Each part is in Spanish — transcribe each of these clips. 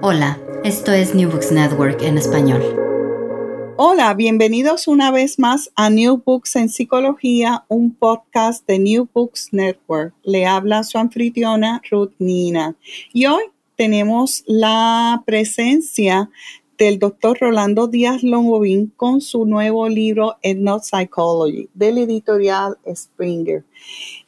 Hola, esto es New Books Network en español. Hola, bienvenidos una vez más a New Books en Psicología, un podcast de New Books Network. Le habla su anfitriona Ruth Nina. Y hoy tenemos la presencia del doctor Rolando Díaz Longovín con su nuevo libro Not Psychology del editorial Springer.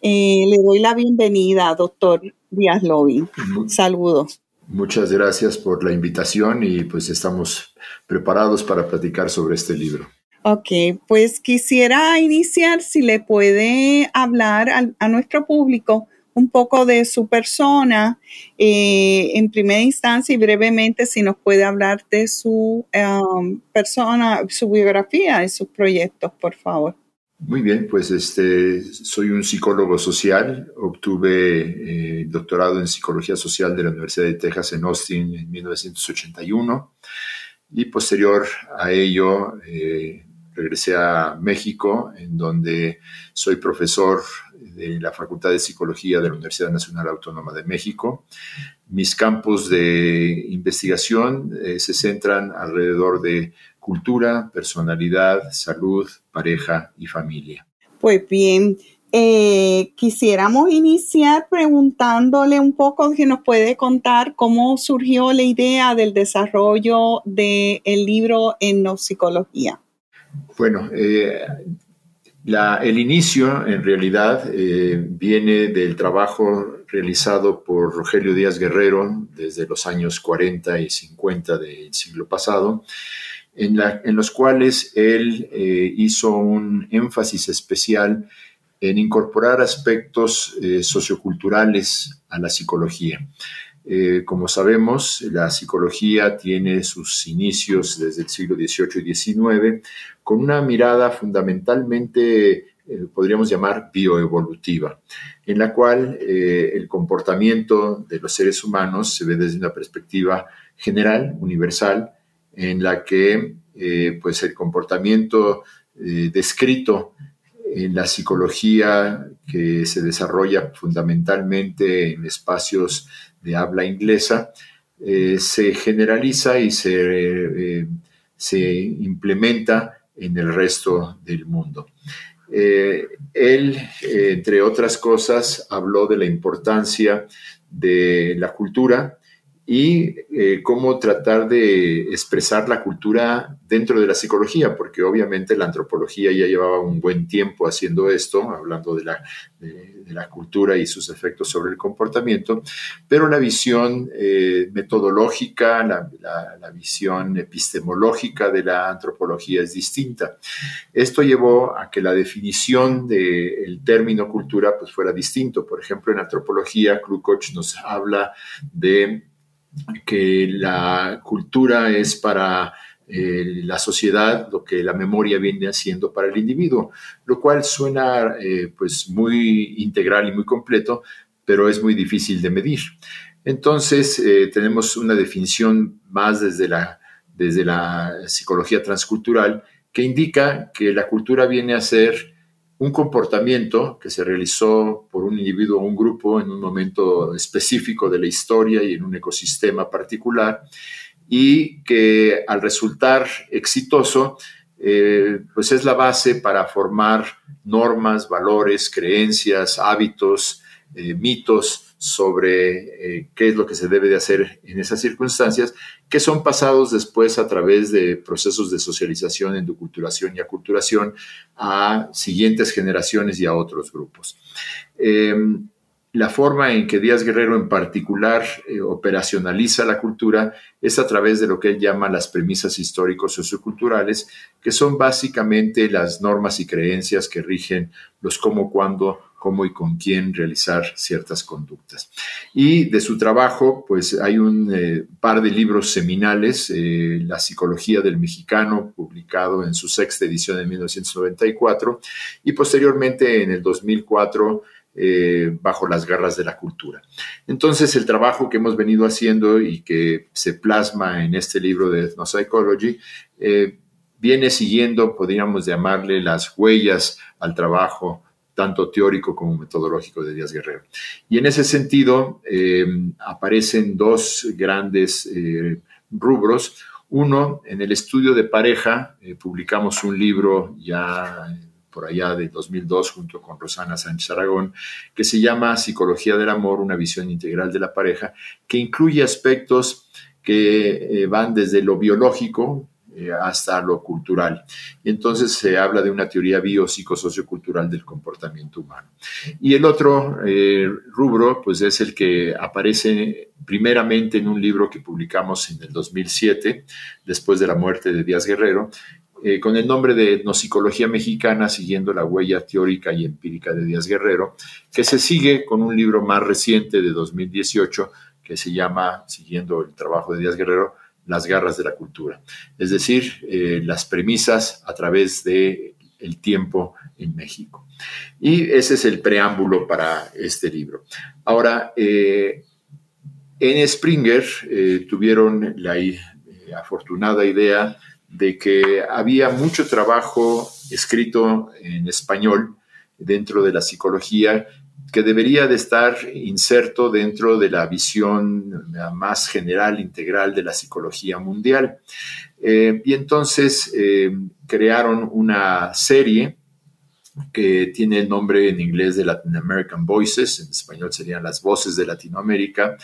Eh, le doy la bienvenida, doctor Díaz Longovín. Saludos. Muchas gracias por la invitación y pues estamos preparados para platicar sobre este libro. Ok, pues quisiera iniciar si le puede hablar a, nuestro público un poco de su persona eh, en primera instancia y brevemente si nos puede hablar de su um, persona, su biografía y sus proyectos, por favor. Muy bien, pues este, soy un psicólogo social, obtuve eh, doctorado en psicología social de la Universidad de Texas en Austin en 1981 y posterior a ello eh, regresé a México en donde soy profesor de la Facultad de Psicología de la Universidad Nacional Autónoma de México. Mis campos de investigación eh, se centran alrededor de cultura, personalidad, salud, pareja y familia. Pues bien, eh, quisiéramos iniciar preguntándole un poco que nos puede contar cómo surgió la idea del desarrollo del libro en psicología. Bueno, eh, el inicio en realidad eh, viene del trabajo realizado por Rogelio Díaz Guerrero desde los años 40 y 50 del siglo pasado, en, los cuales él eh, hizo un énfasis especial en incorporar aspectos eh, socioculturales a la psicología. Eh, como sabemos, la psicología tiene sus inicios desde el siglo XVIII y XIX con una mirada fundamentalmente, podríamos llamar, bioevolutiva, en la cual el comportamiento de los seres humanos se ve desde una perspectiva general, universal, en la que eh, pues el comportamiento eh, descrito en la psicología que se desarrolla fundamentalmente en espacios de habla inglesa, eh, se generaliza y se, se, implementa en el resto del mundo. él, entre otras cosas, habló de la importancia de la cultura y eh, cómo tratar de expresar la cultura dentro de la psicología, porque obviamente la antropología ya llevaba un buen tiempo haciendo esto, hablando de la, de, la cultura y sus efectos sobre el comportamiento, pero la visión eh, metodológica, la, la, visión epistemológica de la antropología es distinta. Esto llevó a que la definición del término cultura pues, fuera distinto. Por ejemplo, en antropología, Klukoch nos habla de que la cultura es para eh, la sociedad lo que la memoria viene haciendo para el individuo, lo cual suena eh, pues muy integral y muy completo, pero es muy difícil de medir. Entonces, eh, tenemos una definición más desde la desde la psicología transcultural, que indica que la cultura viene a ser un comportamiento que se realizó por un individuo o un grupo en un momento específico de la historia y en un ecosistema particular, y que al resultar exitoso, eh, pues es la base para formar normas, valores, creencias, hábitos, eh, mitos sobre eh, qué es lo que se debe de hacer en esas circunstancias, que son pasados después a través de procesos de socialización, endoculturación y aculturación a siguientes generaciones y a otros grupos. Em, la forma en que Díaz Guerrero en particular eh, operacionaliza la cultura es a través de lo que él llama las premisas históricos socioculturales, que son básicamente las normas y creencias que rigen los cómo, cuándo, cómo y con quién realizar ciertas conductas. Y de su trabajo, pues hay un eh, par de libros seminales, eh, La psicología del mexicano, publicado en su sexta edición en 1994, y posteriormente en el 2004, eh, bajo las garras de la cultura. Entonces, el trabajo que hemos venido haciendo y que se plasma en este libro de Ethnopsychology eh, viene siguiendo, podríamos llamarle, las huellas al trabajo tanto teórico como metodológico de Díaz Guerrero. Y en ese sentido, eh, aparecen dos grandes rubros. Uno, en el estudio de pareja, publicamos un libro ya por allá de 2002 junto con Rosana Sánchez Aragón, que se llama Psicología del Amor, una visión integral de la pareja, que incluye aspectos que eh, van desde lo biológico eh, hasta lo cultural. Y entonces se habla de una teoría biopsicosociocultural del comportamiento humano. Y el otro eh, rubro, pues es el que aparece primeramente en un libro que publicamos en el 2007, después de la muerte de Díaz Guerrero, eh, con el nombre de Etnopsicología Mexicana, siguiendo la huella teórica y empírica de Díaz Guerrero, que se sigue con un libro más reciente de 2018 que se llama, siguiendo el trabajo de Díaz Guerrero, Las garras de la cultura. Es decir, eh, las premisas a través de el tiempo en México. Y ese es el preámbulo para este libro. Ahora, eh, en Springer tuvieron la afortunada idea de que había mucho trabajo escrito en español dentro de la psicología que debería de estar inserto dentro de la visión más general, integral de la psicología mundial. Eh, y entonces eh, crearon una serie que tiene el nombre en inglés de Latin American Voices, en español serían las voces de Latinoamérica,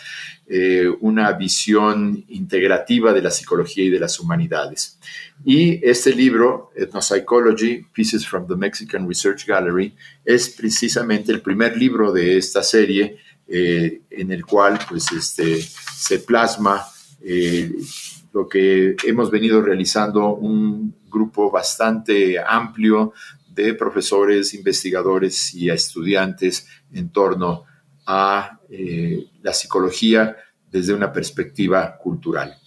eh, una visión integrativa de la psicología y de las humanidades. Y este libro, Ethnopsychology, Pieces from the Mexican Research Gallery, es precisamente el primer libro de esta serie eh, en el cual pues, este, se plasma eh, lo que hemos venido realizando un grupo bastante amplio de profesores, investigadores y estudiantes en torno a eh, la psicología desde una perspectiva cultural.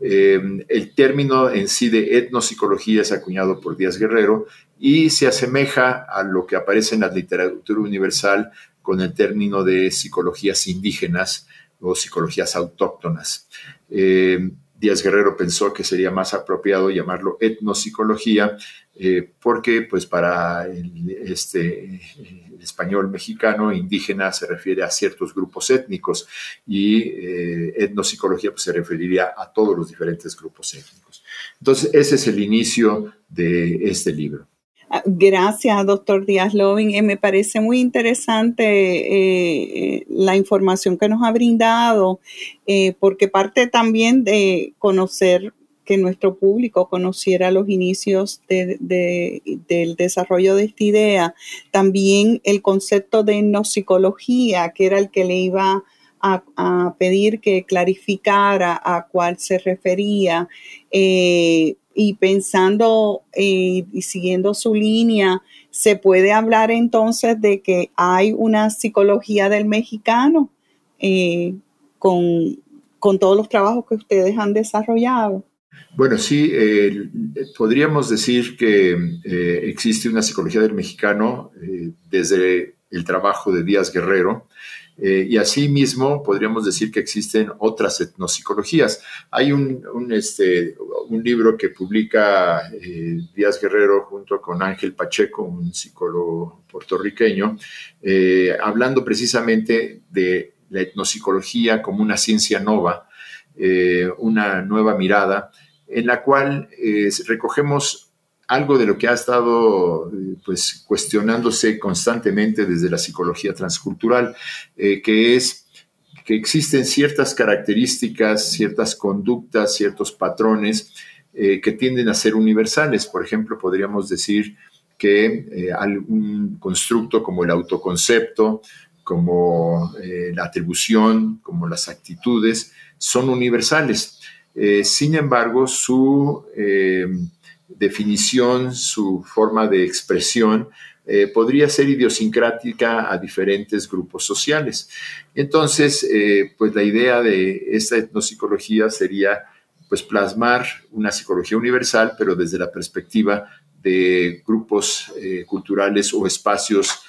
Eh, el término en sí de etnopsicología es acuñado por Díaz Guerrero y se asemeja a lo que aparece en la literatura universal con el término de psicologías indígenas o psicologías autóctonas. Eh, Díaz Guerrero pensó que sería más apropiado llamarlo etnopsicología eh, porque pues para el, este, español mexicano indígena se refiere a ciertos grupos étnicos y eh, etnopsicología pues, se referiría a todos los diferentes grupos étnicos. Entonces, ese es el inicio de este libro. Ah, gracias, doctor Díaz Loving. Eh, me parece muy interesante la información que nos ha brindado, porque parte también de conocer que nuestro público conociera los inicios del desarrollo de esta idea. También el concepto de psicología, que era el que le iba a, pedir que clarificara a cuál se refería. Eh, y pensando eh, y siguiendo su línea, se puede hablar entonces de que hay una psicología del mexicano eh, con, con todos los trabajos que ustedes han desarrollado. Bueno, sí, eh, podríamos decir que eh, existe una psicología del mexicano eh, desde el trabajo de Díaz Guerrero, y asimismo, podríamos decir que existen otras etnopsicologías. Hay un, este, libro que publica Díaz Guerrero junto con Ángel Pacheco, un psicólogo puertorriqueño, hablando precisamente de la etnopsicología como una ciencia nova, una nueva mirada, en la cual recogemos algo de lo que ha estado eh, pues, cuestionándose constantemente desde la psicología transcultural, eh, que es que existen ciertas características, ciertas conductas, ciertos patrones eh, que tienden a ser universales. Por ejemplo, podríamos decir que algún constructo como el autoconcepto, como la atribución, como las actitudes, son universales. Sin embargo, su definición, su forma de expresión, eh, podría ser idiosincrática a diferentes grupos sociales. Entonces, eh, pues la idea de esta etnopsicología sería pues plasmar una psicología universal, pero desde la perspectiva de grupos eh, culturales o espacios,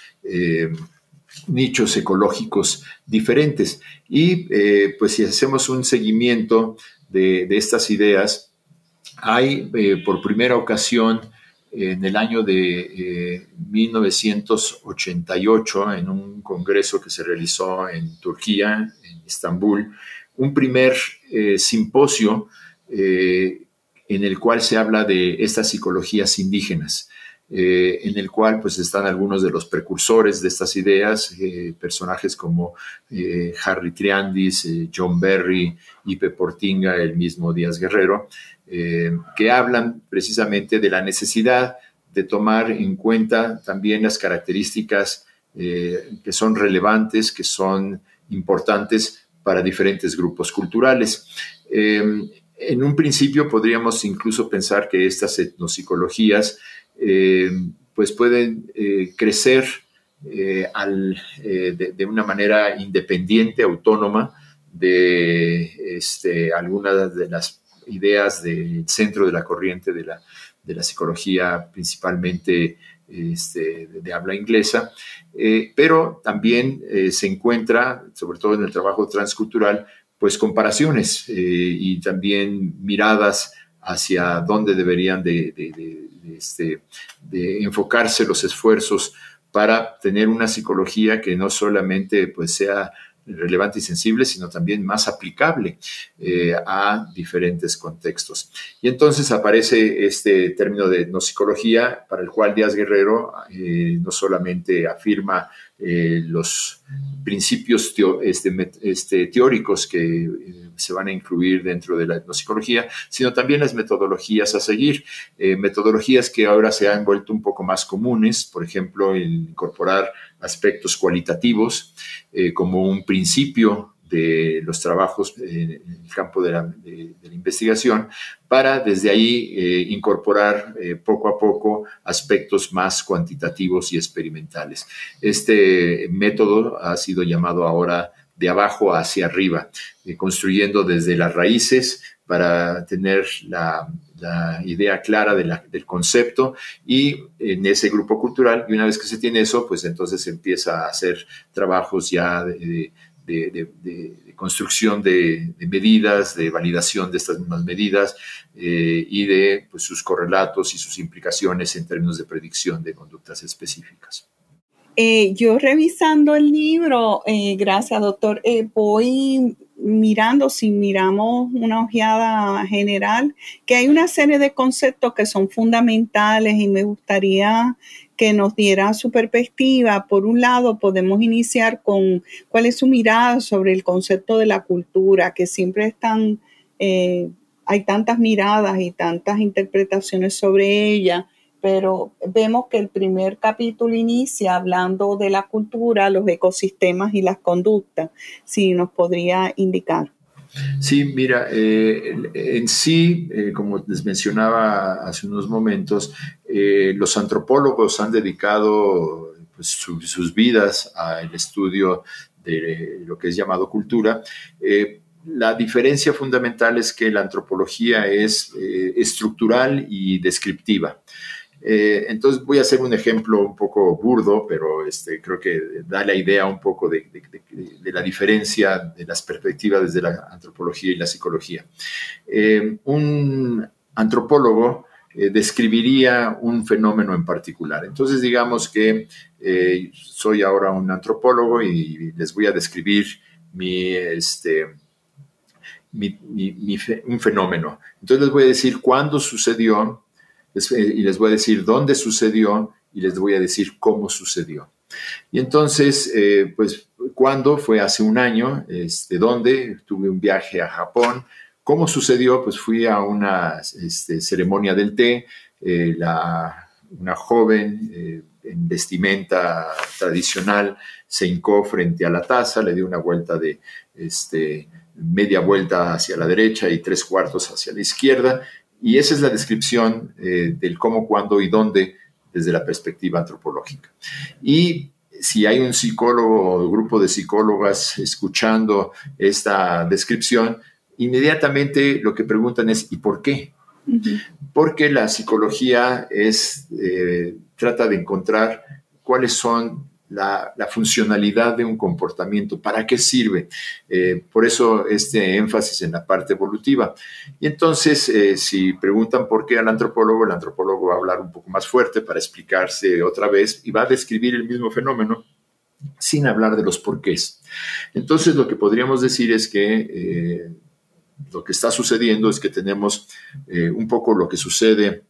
nichos ecológicos diferentes. Y pues si hacemos un seguimiento de, estas ideas, hay eh, por primera ocasión en el año de 1988, eh, en un congreso que se realizó en Turquía, en Estambul, un primer eh, simposio en el cual se habla de estas psicologías indígenas. En el cual pues están algunos de los precursores de estas ideas, personajes como Harry Triandis, John Berry, Ipe Portinga, el mismo Díaz Guerrero, eh, que hablan precisamente de la necesidad de tomar en cuenta también las características eh, que son relevantes, que son importantes para diferentes grupos culturales. Eh, en un principio podríamos incluso pensar que estas etnopsicologías pues pueden crecer de, una manera independiente, autónoma, de este, algunas de las ideas del centro de la corriente de la, psicología principalmente este, de, habla inglesa, eh, pero también eh, se encuentra, sobre todo en el trabajo transcultural, pues comparaciones eh, y también miradas hacia dónde deberían de, este, enfocarse los esfuerzos para tener una psicología que no solamente pues sea relevante y sensible, sino también más aplicable eh, a diferentes contextos. Y entonces aparece este término de no psicología, para el cual Díaz Guerrero eh, no solamente afirma eh, los principios este, este, teóricos que se van a incluir dentro de la etnopsicología, sino también las metodologías a seguir, metodologías que ahora se han vuelto un poco más comunes, por ejemplo, incorporar aspectos cualitativos eh, como un principio de los trabajos en el campo de la, investigación para desde ahí eh, incorporar eh, poco a poco aspectos más cuantitativos y experimentales. Este método ha sido llamado ahora de abajo hacia arriba, construyendo desde las raíces para tener la, idea clara del concepto y en ese grupo cultural, y una vez que se tiene eso, pues entonces se empieza a hacer trabajos ya de, construcción de, medidas, de validación de estas mismas medidas eh, y de pues, sus correlatos y sus implicaciones en términos de predicción de conductas específicas. Eh, yo revisando el libro, eh, gracias doctor, voy mirando, si miramos una ojeada general, que hay una serie de conceptos que son fundamentales y me gustaría que nos diera su perspectiva. Por un lado, podemos iniciar con cuál es su mirada sobre el concepto de la cultura, que siempre están, eh, hay tantas miradas y tantas interpretaciones sobre ella pero vemos que el primer capítulo inicia hablando de la cultura, los ecosistemas y las conductas. Si nos podría indicar. Sí, mira, eh, en sí, eh, como les mencionaba hace unos momentos, eh, los antropólogos han dedicado pues, sus vidas al estudio de lo que es llamado cultura. la diferencia fundamental es que la antropología es estructural y descriptiva. Eh, entonces voy a hacer un ejemplo un poco burdo, pero este, creo que da la idea un poco de, la diferencia de las perspectivas desde la antropología y la psicología. Eh, un antropólogo eh, describiría un fenómeno en particular. Entonces digamos que soy ahora un antropólogo y les voy a describir mi, este, un fenómeno. Entonces les voy a decir cuándo sucedió y les voy a decir dónde sucedió y les voy a decir cómo sucedió. Y entonces, eh, pues, ¿cuándo? Fue hace un año. Este, ¿Dónde? Tuve un viaje a Japón. ¿Cómo sucedió? Pues fui a una este, ceremonia del té. Eh, una joven en vestimenta tradicional se hincó frente a la taza, le dio una vuelta de este, media vuelta hacia la derecha y tres cuartos hacia la izquierda y esa es la descripción eh, del cómo, cuándo y dónde desde la perspectiva antropológica. Y si hay un psicólogo o grupo de psicólogas escuchando esta descripción, inmediatamente lo que preguntan es ¿y por qué? Porque la psicología es, eh, trata de encontrar cuáles son la, funcionalidad de un comportamiento, para qué sirve. Eh, por eso este énfasis en la parte evolutiva. Y entonces, eh, si preguntan por qué al antropólogo, el antropólogo va a hablar un poco más fuerte para explicarse otra vez y va a describir el mismo fenómeno sin hablar de los porqués. Entonces, lo que podríamos decir es que... Eh, lo que está sucediendo es que tenemos un poco lo que sucede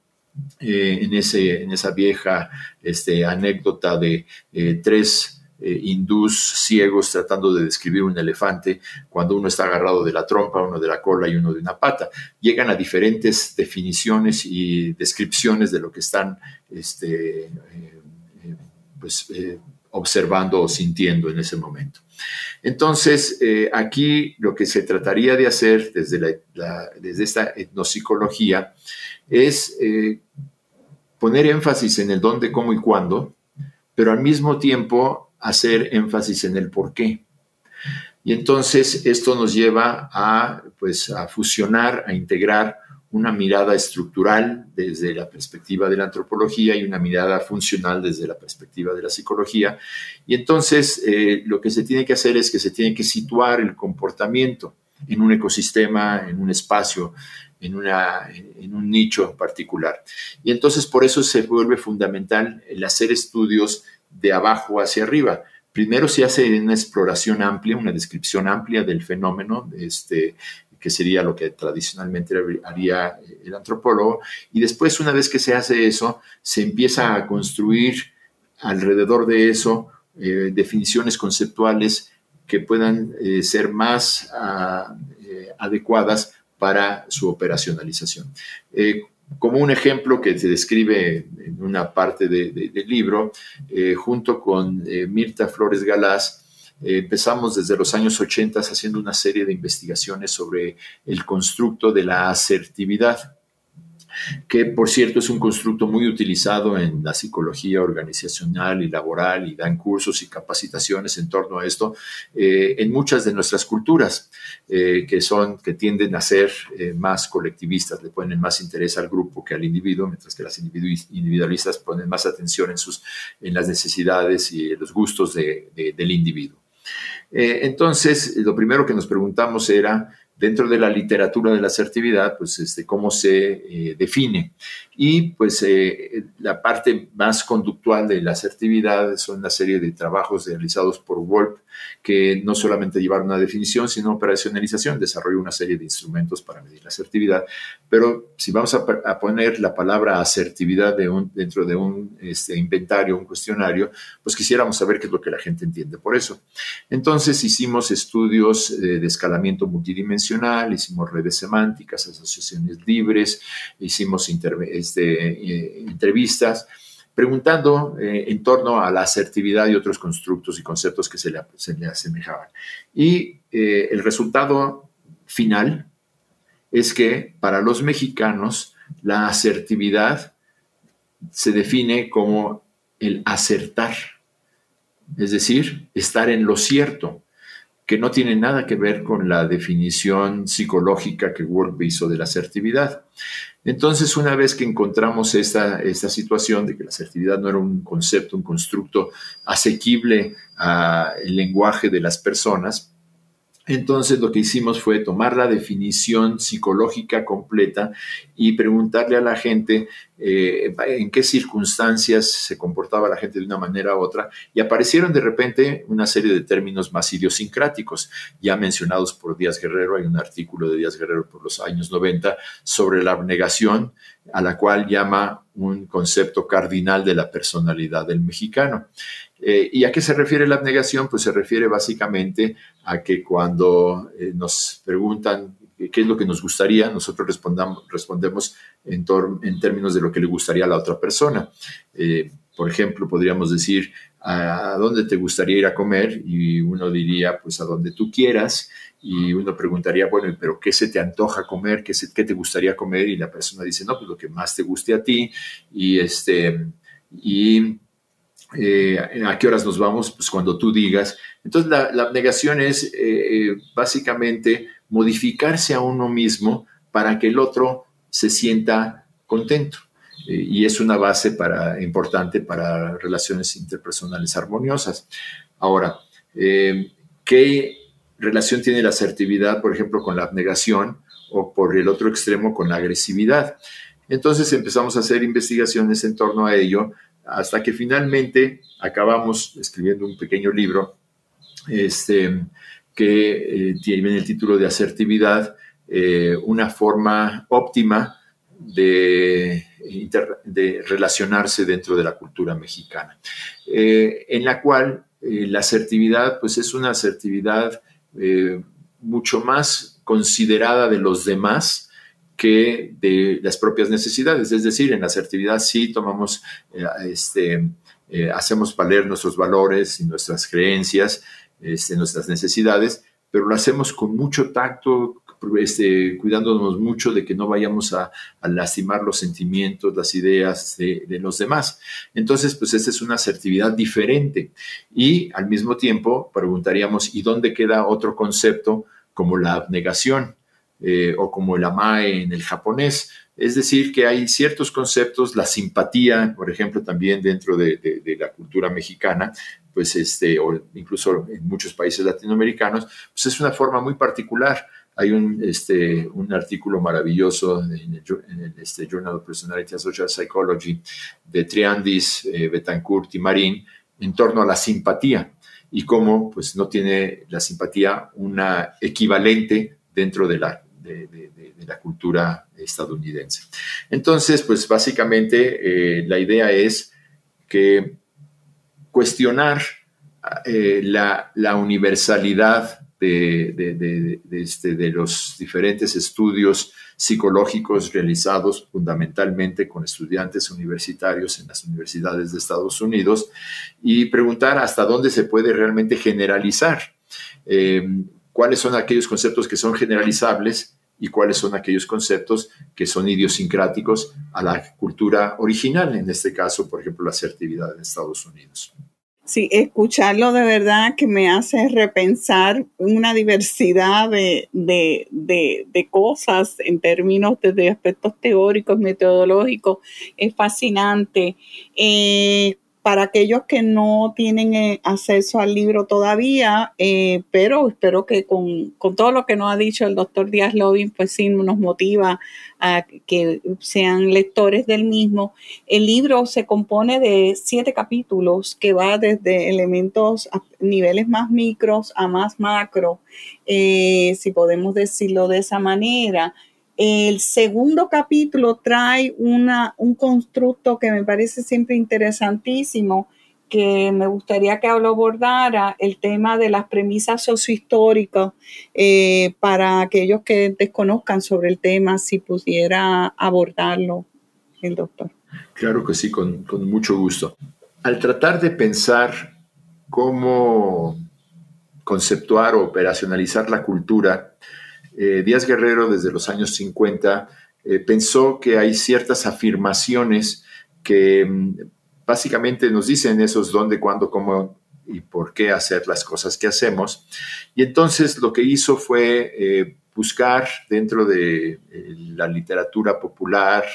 eh, en, ese, en esa vieja este, anécdota de eh, tres eh, hindús ciegos tratando de describir un elefante cuando uno está agarrado de la trompa, uno de la cola y uno de una pata. Llegan a diferentes definiciones y descripciones de lo que están este, pues, observando o sintiendo en ese momento. Entonces, aquí lo que se trataría de hacer desde, desde esta etnopsicología es eh, poner énfasis en el dónde, cómo y cuándo, pero al mismo tiempo hacer énfasis en el por qué. Y entonces esto nos lleva a, pues, a fusionar, a integrar una mirada estructural desde la perspectiva de la antropología y una mirada funcional desde la perspectiva de la psicología. Y entonces eh, lo que se tiene que hacer es que se tiene que situar el comportamiento en un ecosistema, en un espacio, en, una, en un nicho particular. Y entonces por eso se vuelve fundamental el hacer estudios de abajo hacia arriba. Primero se hace una exploración amplia, una descripción amplia del fenómeno, este, que sería lo que tradicionalmente haría el antropólogo, y después, una vez que se hace eso, se empieza a construir alrededor de eso eh, definiciones conceptuales que puedan eh, ser más ah, eh, adecuadas para su operacionalización. Eh, como un ejemplo que se describe en una parte del libro, eh, junto con eh, Mirta Flores Galás, empezamos desde los años 80 haciendo una serie de investigaciones sobre el constructo de la asertividad que por cierto es un constructo muy utilizado en la psicología organizacional y laboral y dan cursos y capacitaciones en torno a esto eh, en muchas de nuestras culturas eh, que son que tienden a ser eh, más colectivistas, le ponen más interés al grupo que al individuo, mientras que las individualistas ponen más atención en sus en las necesidades y los gustos del individuo. entonces, lo primero que nos preguntamos era dentro de la literatura de la asertividad, pues este, cómo se eh, define. Y pues eh, la parte más conductual de la asertividad son una serie de trabajos realizados por Wolf que no solamente llevaron una definición, sino operacionalización, desarrolló una serie de instrumentos para medir la asertividad. Pero si vamos a, poner la palabra asertividad dentro de un este, inventario, un cuestionario, pues quisiéramos saber qué es lo que la gente entiende por eso. Entonces hicimos estudios eh, de escalamiento multidimensional, hicimos redes semánticas, asociaciones libres, hicimos este, eh, entrevistas preguntando eh, en torno a la asertividad y otros constructos y conceptos que se le, asemejaban. Y eh, el resultado final es que para los mexicanos la asertividad se define como el acertar, es decir, estar en lo cierto, que no tiene nada que ver con la definición psicológica que Wolf hizo de la asertividad. Entonces, una vez que encontramos esta, situación de que la asertividad no era un concepto, un constructo asequible al lenguaje de las personas, entonces lo que hicimos fue tomar la definición psicológica completa y preguntarle a la gente eh, en qué circunstancias se comportaba la gente de una manera u otra y aparecieron de repente una serie de términos más idiosincráticos, ya mencionados por Díaz Guerrero, hay un artículo de Díaz Guerrero por los años 90 sobre la abnegación, a la cual llama un concepto cardinal de la personalidad del mexicano. Eh, ¿Y a qué se refiere la abnegación? Pues se refiere básicamente a que cuando eh, nos preguntan qué es lo que nos gustaría, nosotros respondemos en, en, términos de lo que le gustaría a la otra persona. Eh, por ejemplo, podríamos decir, ¿a dónde te gustaría ir a comer? Y uno diría, pues a donde tú quieras. Y uno preguntaría, bueno, pero ¿qué se te antoja comer? ¿Qué, qué te gustaría comer? Y la persona dice, no, pues lo que más te guste a ti. Y este, y eh, ¿A qué horas nos vamos? Pues cuando tú digas. Entonces, la, abnegación es eh, eh, básicamente modificarse a uno mismo para que el otro se sienta contento. y es una base importante para relaciones interpersonales armoniosas. Ahora, ¿qué relación tiene la asertividad, por ejemplo, con la abnegación o por el otro extremo con la agresividad? Entonces empezamos a hacer investigaciones en torno a ello hasta que finalmente acabamos escribiendo un pequeño libro este, que eh, tiene el título de asertividad, eh, una forma óptima de, relacionarse dentro de la cultura mexicana, eh, en la cual la asertividad pues es una asertividad mucho más considerada de los demás, que de las propias necesidades. Es decir, en la asertividad sí tomamos, eh, este, eh, hacemos valer nuestros valores y nuestras creencias, este, nuestras necesidades, pero lo hacemos con mucho tacto, este, cuidándonos mucho de que no vayamos a, lastimar los sentimientos, las ideas de, de, los demás. Entonces, pues esta es una asertividad diferente. Y al mismo tiempo preguntaríamos, ¿y dónde queda otro concepto como la abnegación? Eh, o como el amae en el japonés. Es decir, que hay ciertos conceptos, la simpatía, por ejemplo, también dentro de, la cultura mexicana, pues este, o incluso en muchos países latinoamericanos, pues es una forma muy particular. Hay un, este, un artículo maravilloso en el, este, Journal of Personality and Social Psychology de Triandis, eh, Betancourt y Marín en torno a la simpatía y cómo pues, no tiene la simpatía una equivalente dentro de la de, la cultura estadounidense. Entonces, pues básicamente eh, la idea es que cuestionar eh, la, universalidad de, este, de, los diferentes estudios psicológicos realizados fundamentalmente con estudiantes universitarios en las universidades de Estados Unidos y preguntar hasta dónde se puede realmente generalizar. Eh, cuáles son aquellos conceptos que son generalizables y cuáles son aquellos conceptos que son idiosincráticos a la cultura original, en este caso, por ejemplo, la asertividad en Estados Unidos. Sí, escucharlo de verdad que me hace repensar una diversidad de, cosas en términos de, aspectos teóricos, metodológicos. Es fascinante. Eh, para aquellos que no tienen eh, acceso al libro todavía, eh, pero espero que con, todo lo que nos ha dicho el doctor Díaz Lobin, pues sí nos motiva a que sean lectores del mismo. El libro se compone de siete capítulos que va desde elementos a niveles más micros a más macro, eh, si podemos decirlo de esa manera. El segundo capítulo trae una, un constructo que me parece siempre interesantísimo, que me gustaría que lo abordara, el tema de las premisas sociohistóricas, eh, para aquellos que desconozcan sobre el tema, si pudiera abordarlo el doctor. Claro que sí, con, con mucho gusto. Al tratar de pensar cómo conceptuar o operacionalizar la cultura, eh, Díaz Guerrero desde los años 50 eh, pensó que hay ciertas afirmaciones que mm, básicamente nos dicen esos dónde, cuándo, cómo y por qué hacer las cosas que hacemos. Y entonces lo que hizo fue eh, buscar dentro de la literatura popular,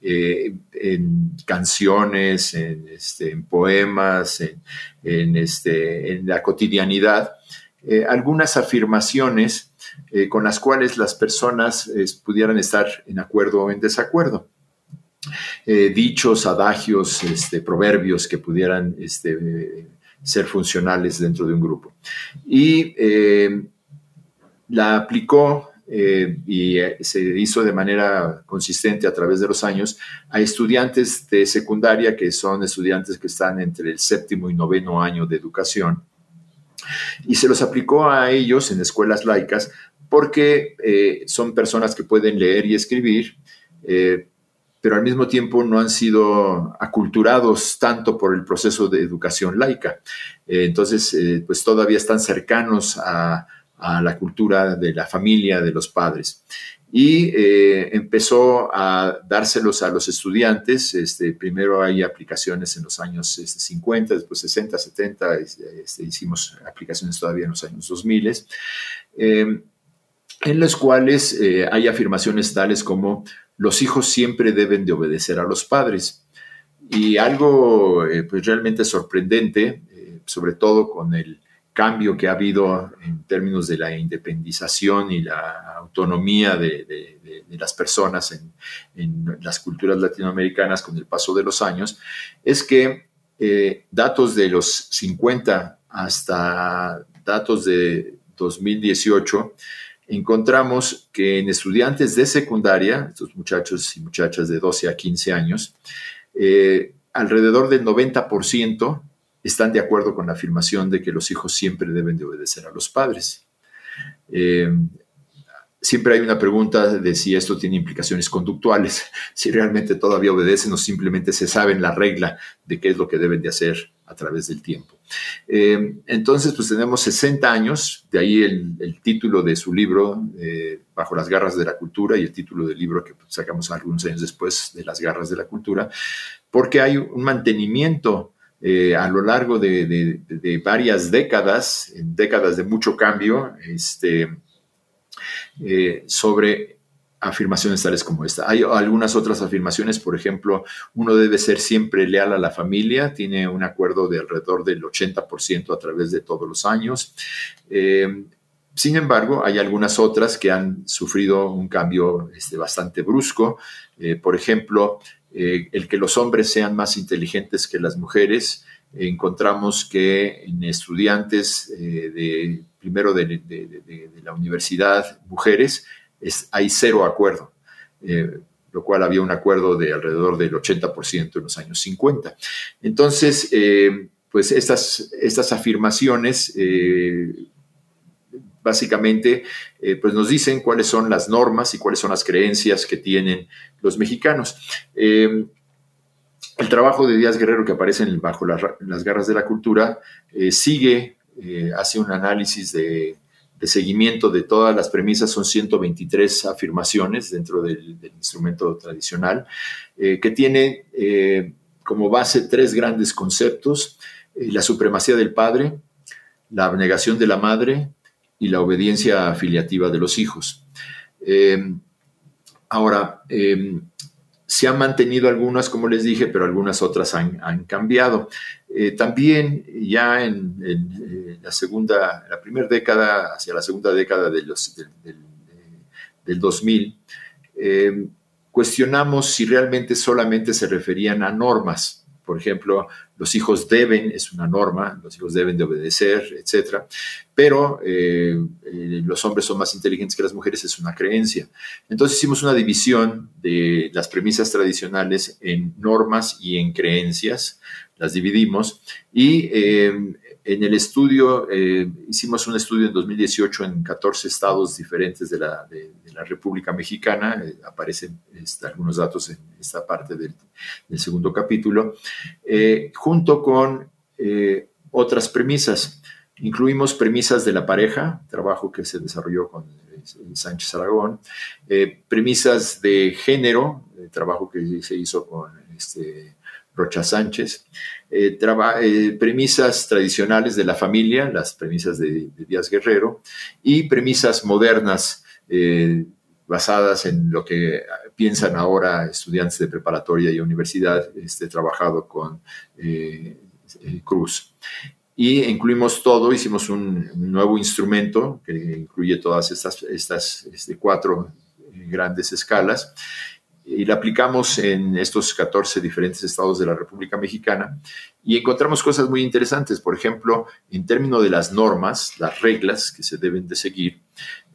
en canciones, en, este, poemas, este, en, la cotidianidad, algunas afirmaciones con las cuales las personas pudieran estar en acuerdo o en desacuerdo. dichos, adagios, este, proverbios que pudieran este, ser funcionales dentro de un grupo. Y la aplicó eh, y eh, se hizo de manera consistente a través de los años a estudiantes de secundaria, que son estudiantes que están entre el séptimo y noveno año de educación. Y se los aplicó a ellos en escuelas laicas porque eh, son personas que pueden leer y escribir, pero al mismo tiempo no han sido aculturados tanto por el proceso de educación laica. entonces, pues todavía están cercanos a la cultura de la familia, de los padres. Y eh, empezó a dárselos a los estudiantes. Este, primero hay aplicaciones en los años 50, este, después 60, 70, este, hicimos aplicaciones todavía en los años 2000, em, en las cuales eh, hay afirmaciones tales como los hijos siempre deben de obedecer a los padres. Y algo eh, pues realmente sorprendente, sobre todo con el cambio que ha habido en términos de la independización y la autonomía de, las personas en, las culturas latinoamericanas con el paso de los años, es que eh, datos de los 50 hasta datos de 2018, encontramos que en estudiantes de secundaria, estos muchachos y muchachas de 12 a 15 años, eh, alrededor del 90% están de acuerdo con la afirmación de que los hijos siempre deben de obedecer a los padres. Eh, siempre hay una pregunta de si esto tiene implicaciones conductuales, si realmente todavía obedecen o simplemente se saben la regla de qué es lo que deben de hacer a través del tiempo. Eh, entonces, pues tenemos 60 años, de ahí el, título de su libro, eh, Bajo las garras de la cultura, y el título del libro que sacamos algunos años después, de las garras de la cultura, porque hay un mantenimiento eh, a lo largo de, varias décadas, décadas de mucho cambio, este, eh, sobre afirmaciones tales como esta. Hay algunas otras afirmaciones, por ejemplo, uno debe ser siempre leal a la familia, tiene un acuerdo de alrededor del 80% a través de todos los años. Eh, sin embargo, hay algunas otras que han sufrido un cambio este, bastante brusco. por ejemplo, eh, el que los hombres sean más inteligentes que las mujeres. encontramos que en estudiantes eh, de primero de, la universidad, mujeres, hay cero acuerdo, eh, lo cual había un acuerdo de alrededor del 80% en los años 50. Entonces, pues estas, estas afirmaciones básicamente eh, pues nos dicen cuáles son las normas y cuáles son las creencias que tienen los mexicanos. Eh, el trabajo de Díaz Guerrero que aparece en, bajo las garras de la cultura eh, sigue, hace un análisis de, seguimiento de todas las premisas, son 123 afirmaciones dentro del instrumento tradicional, que tiene como base tres grandes conceptos, la supremacía del padre, la abnegación de la madre y la obediencia afiliativa de los hijos. Eh, ahora, eh, se han mantenido algunas, como les dije, pero algunas otras han, cambiado. Eh, también ya en, la segunda, la primera década, hacia la segunda década del 2000, cuestionamos si realmente solamente se referían a normas por ejemplo, los hijos deben, es una norma, los hijos deben de obedecer, etc. Pero eh, eh, los hombres son más inteligentes que las mujeres, es una creencia. Entonces hicimos una división de las premisas tradicionales en normas y en creencias, las dividimos y eh, en el estudio, eh, hicimos un estudio en 2018 en 14 estados diferentes de la, República Mexicana, eh, aparecen este, algunos datos en esta parte del, segundo capítulo, eh, junto con otras premisas. Incluimos premisas de la pareja, trabajo que se desarrolló con Sánchez Aragón, premisas de género, trabajo que se hizo con este, Rocha Sánchez, eh, eh, premisas tradicionales de la familia, las premisas de, Díaz Guerrero, y premisas modernas basadas en lo que piensan ahora estudiantes de preparatoria y universidad, este, trabajado con Cruz. Y incluimos todo, hicimos un, nuevo instrumento que incluye todas estas, estas este, cuatro grandes escalas y la aplicamos en estos 14 diferentes estados de la República Mexicana y encontramos cosas muy interesantes. Por ejemplo, en términos de las normas, las reglas que se deben de seguir,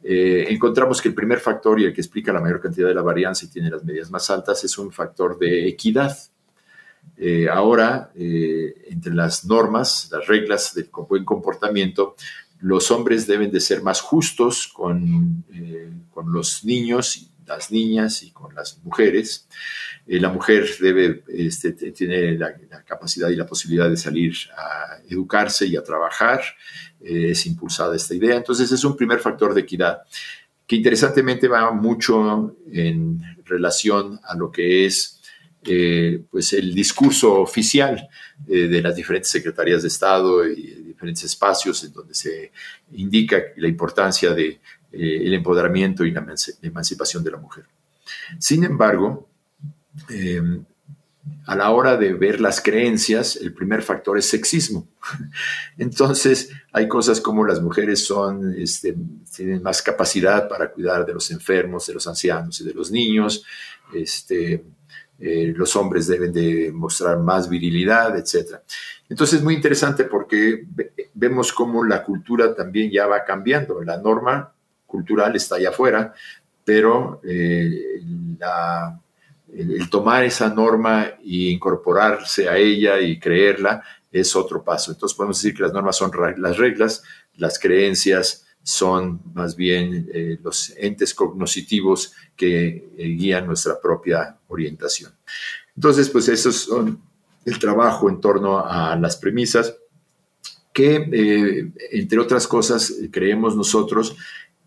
eh, encontramos que el primer factor y el que explica la mayor cantidad de la varianza y tiene las medias más altas es un factor de equidad. Eh, ahora, eh, entre las normas, las reglas del buen comportamiento, los hombres deben de ser más justos con, con los niños las niñas y con las mujeres. Eh, la mujer debe, este, tiene la, capacidad y la posibilidad de salir a educarse y a trabajar. Eh, es impulsada esta idea. Entonces es un primer factor de equidad que interesantemente va mucho en relación a lo que es eh, pues el discurso oficial de las diferentes secretarías de Estado y diferentes espacios en donde se indica la importancia de eh, el empoderamiento y la emancipación de la mujer. Sin embargo, em, a la hora de ver las creencias, el primer factor es sexismo. Entonces, hay cosas como las mujeres son, este, tienen más capacidad para cuidar de los enfermos, de los ancianos y de los niños. Este, eh, los hombres deben de mostrar más virilidad, etc. Entonces, es muy interesante porque vemos cómo la cultura también ya va cambiando. La norma cultural está allá afuera, pero eh, el, tomar esa norma e incorporarse a ella y creerla es otro paso. Entonces podemos decir que las normas son las reglas, las creencias son más bien eh, los entes cognoscitivos que eh, guían nuestra propia orientación. Entonces, pues eso son el trabajo en torno a las premisas que, entre otras cosas, creemos nosotros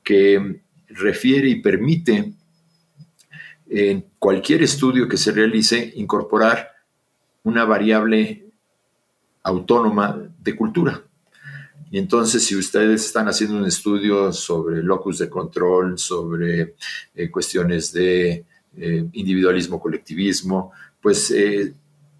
que refiere y permite en cualquier estudio que se realice incorporar una variable autónoma de cultura. Y entonces, si ustedes están haciendo un estudio sobre locus de control, sobre eh, cuestiones de eh, individualismo, colectivismo, pues eh,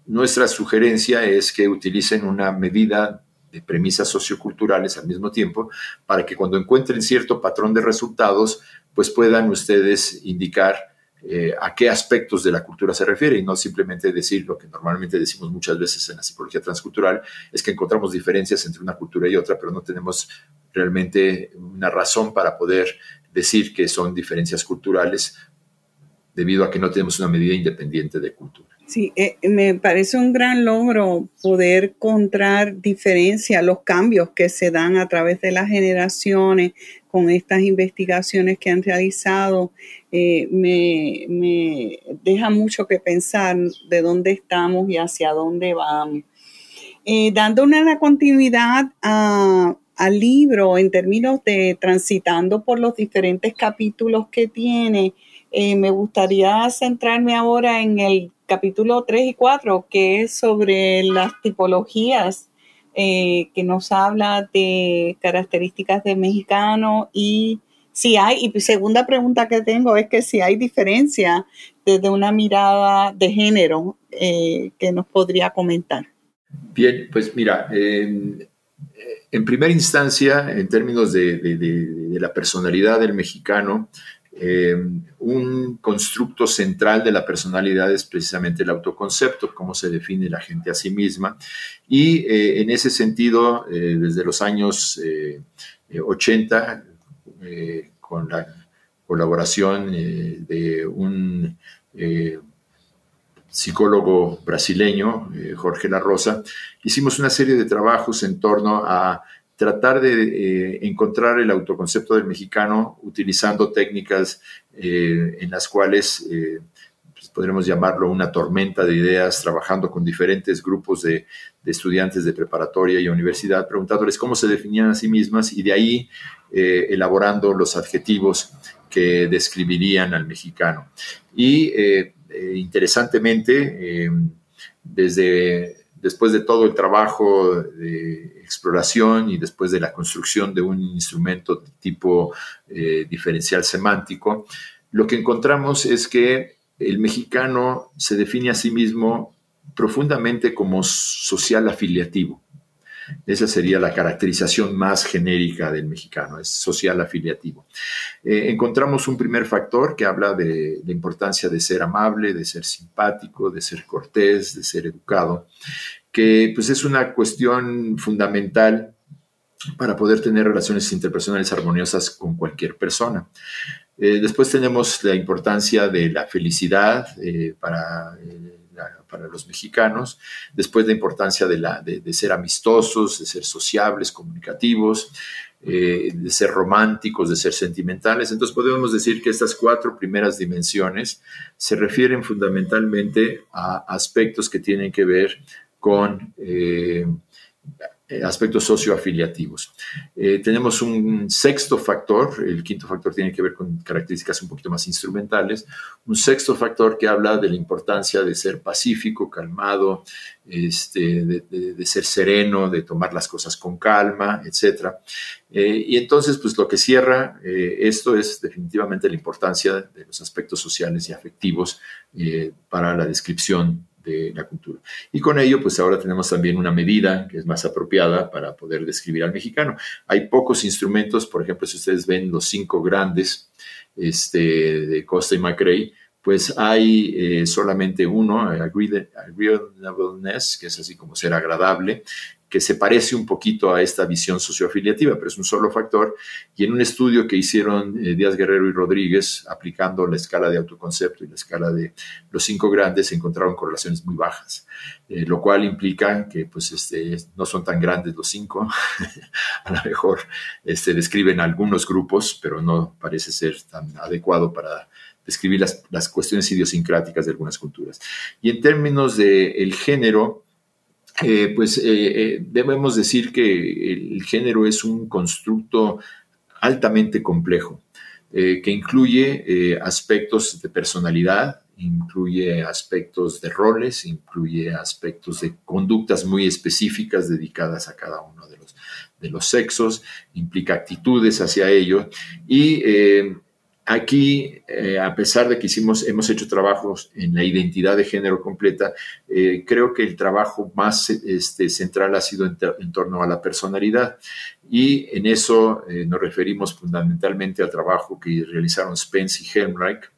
nuestra sugerencia es que utilicen una medida premisas socioculturales al mismo tiempo, para que cuando encuentren cierto patrón de resultados, pues puedan ustedes indicar eh, a qué aspectos de la cultura se refiere y no simplemente decir lo que normalmente decimos muchas veces en la psicología transcultural, es que encontramos diferencias entre una cultura y otra, pero no tenemos realmente una razón para poder decir que son diferencias culturales debido a que no tenemos una medida independiente de cultura. Sí, eh, me parece un gran logro poder encontrar diferencia, los cambios que se dan a través de las generaciones con estas investigaciones que han realizado. Eh, me, me, deja mucho que pensar de dónde estamos y hacia dónde vamos. Eh, dando una continuidad al libro en términos de transitando por los diferentes capítulos que tiene, me gustaría centrarme ahora en el capítulo 3 y 4, que es sobre las tipologías, eh, que nos habla de características de mexicano y si hay, y segunda pregunta que tengo es que si hay diferencia desde una mirada de género eh, que nos podría comentar. Bien, pues mira, en primera instancia, en términos de la personalidad del mexicano, eh, un constructo central de la personalidad es precisamente el autoconcepto, cómo se define la gente a sí misma. Y eh, en ese sentido, eh, desde los años 80, con la colaboración de un psicólogo brasileño, Jorge La Rosa, hicimos una serie de trabajos en torno a tratar de eh, encontrar el autoconcepto del mexicano utilizando técnicas eh, en las cuales eh, pues, podremos llamarlo una tormenta de ideas, trabajando con diferentes grupos de, estudiantes de preparatoria y universidad, preguntándoles cómo se definían a sí mismas y de ahí elaborando los adjetivos que describirían al mexicano. Y interesantemente, desde después de todo el trabajo de exploración y después de la construcción de un instrumento tipo eh, diferencial semántico, lo que encontramos es que el mexicano se define a sí mismo profundamente como social afiliativo. Esa sería la caracterización más genérica del mexicano, es social afiliativo. Eh, encontramos un primer factor que habla de la importancia de ser amable, de ser simpático, de ser cortés, de ser educado, que pues es una cuestión fundamental para poder tener relaciones interpersonales armoniosas con cualquier persona. Eh, después tenemos la importancia de la felicidad eh, para para los mexicanos, después la importancia de, la, de, ser amistosos, de ser sociables, comunicativos, eh, de ser románticos, de ser sentimentales. Entonces podemos decir que estas cuatro primeras dimensiones se refieren fundamentalmente a aspectos que tienen que ver con eh, aspectos socioafiliativos. Eh, tenemos un sexto factor, el quinto factor tiene que ver con características un poquito más instrumentales, un sexto factor que habla de la importancia de ser pacífico, calmado, este, de, ser sereno, de tomar las cosas con calma, etc. Eh, y entonces, pues lo que cierra esto es definitivamente la importancia de los aspectos sociales y afectivos para la descripción de la cultura. Y con ello, pues ahora tenemos también una medida que es más apropiada para poder describir al mexicano. Hay pocos instrumentos, por ejemplo, si ustedes ven los cinco grandes este, de Costa y McRae, pues hay eh, solamente uno, agreeableness, que es así como ser agradable, que se parece un poquito a esta visión socioafiliativa, pero es un solo factor. Y en un estudio que hicieron eh, Díaz Guerrero y Rodríguez, aplicando la escala de autoconcepto y la escala de los cinco grandes, se encontraron correlaciones muy bajas, eh, lo cual implica que pues, este, no son tan grandes los cinco. a lo mejor este, describen algunos grupos, pero no parece ser tan adecuado para describir las, las cuestiones idiosincráticas de algunas culturas. Y en términos del el género, eh, pues eh, eh, debemos decir que el género es un constructo altamente complejo, que incluye aspectos de personalidad, incluye aspectos de roles, incluye aspectos de conductas muy específicas dedicadas a cada uno de los, de los sexos, implica actitudes hacia ello y Aquí, eh, a pesar de que hicimos, hemos hecho trabajos en la identidad de género completa, eh, creo que el trabajo más este, central ha sido en, torno a la personalidad. Y en eso eh, nos referimos fundamentalmente al trabajo que realizaron Spence y Helmreich,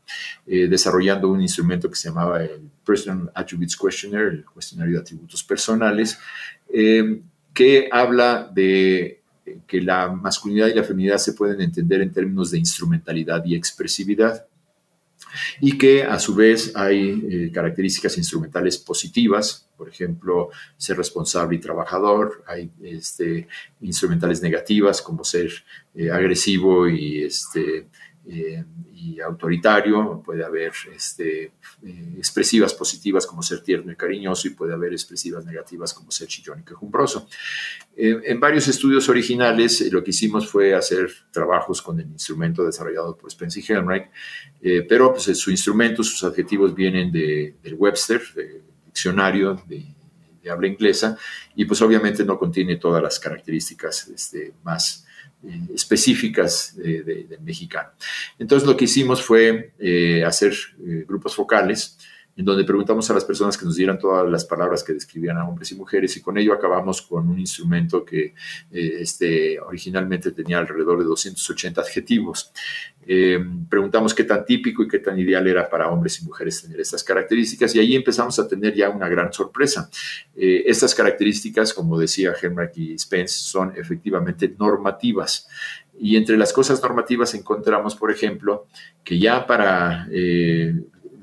desarrollando un instrumento que se llamaba el Personal Attributes Questionnaire, el cuestionario de atributos personales, que habla de que la masculinidad y la feminidad se pueden entender en términos de instrumentalidad y expresividad y que a su vez hay eh, características instrumentales positivas, por ejemplo, ser responsable y trabajador, hay este, instrumentales negativas como ser eh, agresivo y este, eh, y autoritario, puede haber este, eh, expresivas positivas como ser tierno y cariñoso y puede haber expresivas negativas como ser chillón y quejumbroso. Eh, en varios estudios originales lo que hicimos fue hacer trabajos con el instrumento desarrollado por Spencer Helmreich, pero pues, su instrumento, sus adjetivos vienen de, del Webster, del diccionario de, habla inglesa, y pues obviamente no contiene todas las características este, más eh, específicas del mexicano. Entonces lo que hicimos fue eh, hacer eh, grupos focales en donde preguntamos a las personas que nos dieran todas las palabras que describían a hombres y mujeres y con ello acabamos con un instrumento que eh, este, originalmente tenía alrededor de 280 adjetivos. Eh, preguntamos qué tan típico y qué tan ideal era para hombres y mujeres tener estas características y ahí empezamos a tener ya una gran sorpresa. Eh, estas características, como decía Henry y Spence, son efectivamente normativas. Y entre las cosas normativas encontramos, por ejemplo, que ya para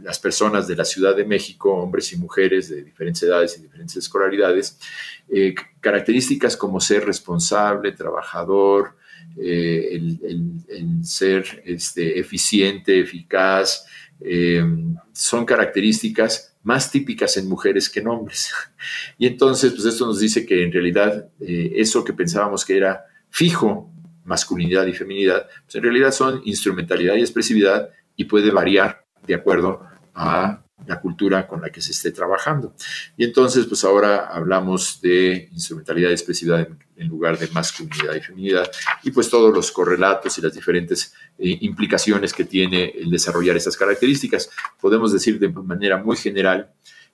las personas de la Ciudad de México, hombres y mujeres de diferentes edades y diferentes escolaridades, eh, características como ser responsable, trabajador, eh, el, ser este, eficiente, eficaz, eh, son características más típicas en mujeres que en hombres. Y entonces, pues esto nos dice que en realidad eso que pensábamos que era fijo, masculinidad y feminidad, pues en realidad son instrumentalidad y expresividad y puede variar de acuerdo a la cultura con la que se esté trabajando. Y entonces, pues ahora hablamos de instrumentalidad y expresividad en, lugar de masculinidad y feminidad, y pues todos los correlatos y las diferentes eh, implicaciones que tiene el desarrollar estas características. Podemos decir de manera muy general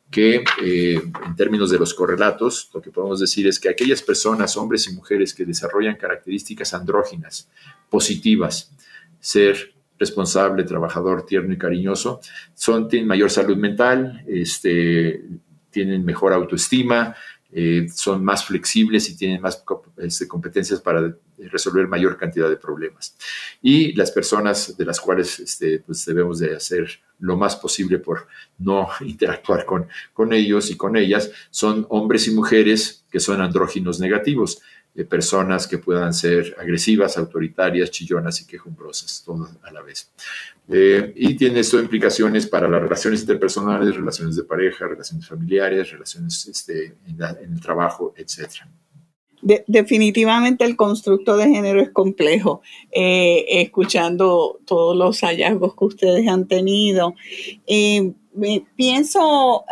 que eh, en términos de los correlatos, lo que podemos decir es que aquellas personas, hombres y mujeres que desarrollan características andróginas positivas, ser responsable, trabajador, tierno y cariñoso, son, tienen mayor salud mental, este, tienen mejor autoestima, eh, son más flexibles y tienen más este, competencias para resolver mayor cantidad de problemas. Y las personas de las cuales este, pues debemos de hacer lo más posible por no interactuar con, con ellos y con ellas son hombres y mujeres que son andróginos negativos de personas que puedan ser agresivas, autoritarias, chillonas y quejumbrosas, todo a la vez. Eh, y tiene esto implicaciones para las relaciones interpersonales, relaciones de pareja, relaciones familiares, relaciones este, en, el trabajo, etc. definitivamente el constructo de género es complejo, eh, escuchando todos los hallazgos que ustedes han tenido. Pienso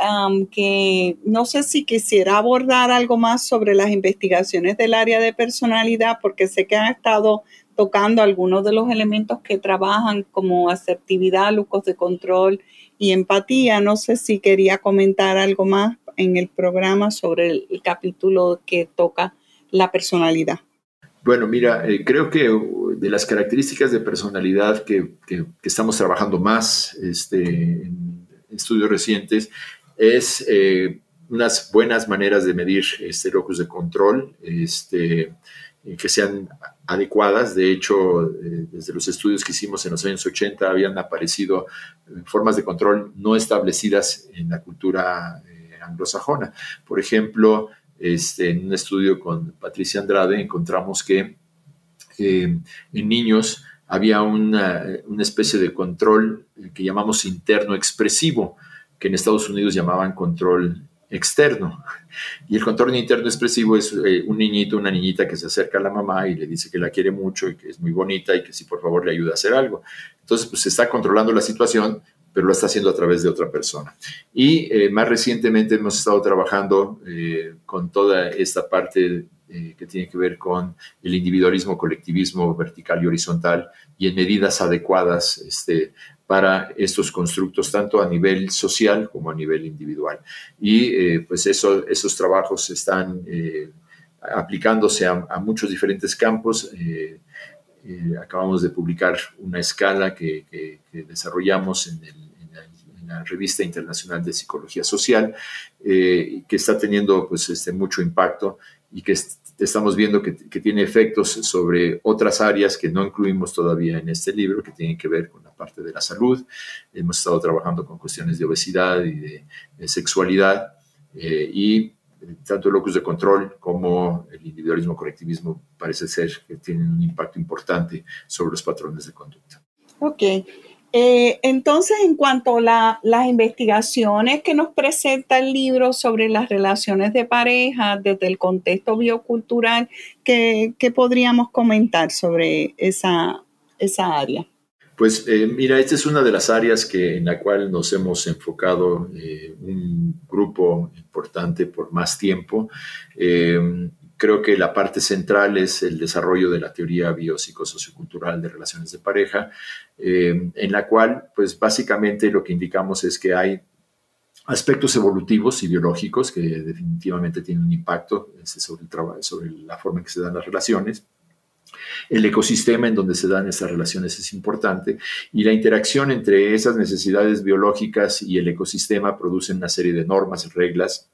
que no sé si quisiera abordar algo más sobre las investigaciones del área de personalidad, porque sé que han estado tocando algunos de los elementos que trabajan como asertividad, lucos de control y empatía. No sé si quería comentar algo más en el programa sobre el, capítulo que toca la personalidad. Bueno, mira, eh, creo que de las características de personalidad que, estamos trabajando más este, en estudios recientes, es eh, unas buenas maneras de medir este locus de control, este, eh, que sean adecuadas. De hecho, desde los estudios que hicimos en los años 80 habían aparecido formas de control no establecidas en la cultura anglosajona. Por ejemplo, este, en un estudio con Patricia Andrade encontramos que en niños había una, especie de control que llamamos interno expresivo, que en Estados Unidos llamaban control externo. Y el control interno expresivo es eh, un niñito, una niñita que se acerca a la mamá y le dice que la quiere mucho y que es muy bonita y que si por favor le ayuda a hacer algo. Entonces, pues se está controlando la situación, pero lo está haciendo a través de otra persona. Y eh, más recientemente hemos estado trabajando eh, con toda esta parte eh, que tiene que ver con el individualismo, colectivismo vertical y horizontal y en medidas adecuadas este, para estos constructos, tanto a nivel social como a nivel individual. Y eh, pues eso, esos trabajos están eh, aplicándose a, muchos diferentes campos. Acabamos de publicar una escala que, desarrollamos en, la revista internacional de psicología social, que está teniendo pues, este, mucho impacto y que estamos viendo que, tiene efectos sobre otras áreas que no incluimos todavía en este libro, que tienen que ver con la parte de la salud. Hemos estado trabajando con cuestiones de obesidad y de, sexualidad eh, y tanto el locus de control como el individualismo colectivismo parece ser que tienen un impacto importante sobre los patrones de conducta. Ok. Eh, entonces, en cuanto a las investigaciones que nos presenta el libro sobre las relaciones de pareja desde el contexto biocultural, ¿qué, podríamos comentar sobre esa, esa área? Pues eh, mira, esta es una de las áreas que, en la cual nos hemos enfocado eh, un grupo importante por más tiempo creo que la parte central es el desarrollo de la teoría biopsicosociocultural de relaciones de pareja, eh, en la cual, pues básicamente lo que indicamos es que hay aspectos evolutivos y biológicos que definitivamente tienen un impacto este, sobre, el sobre la forma en que se dan las relaciones. El ecosistema en donde se dan estas relaciones es importante y la interacción entre esas necesidades biológicas y el ecosistema producen una serie de normas, reglas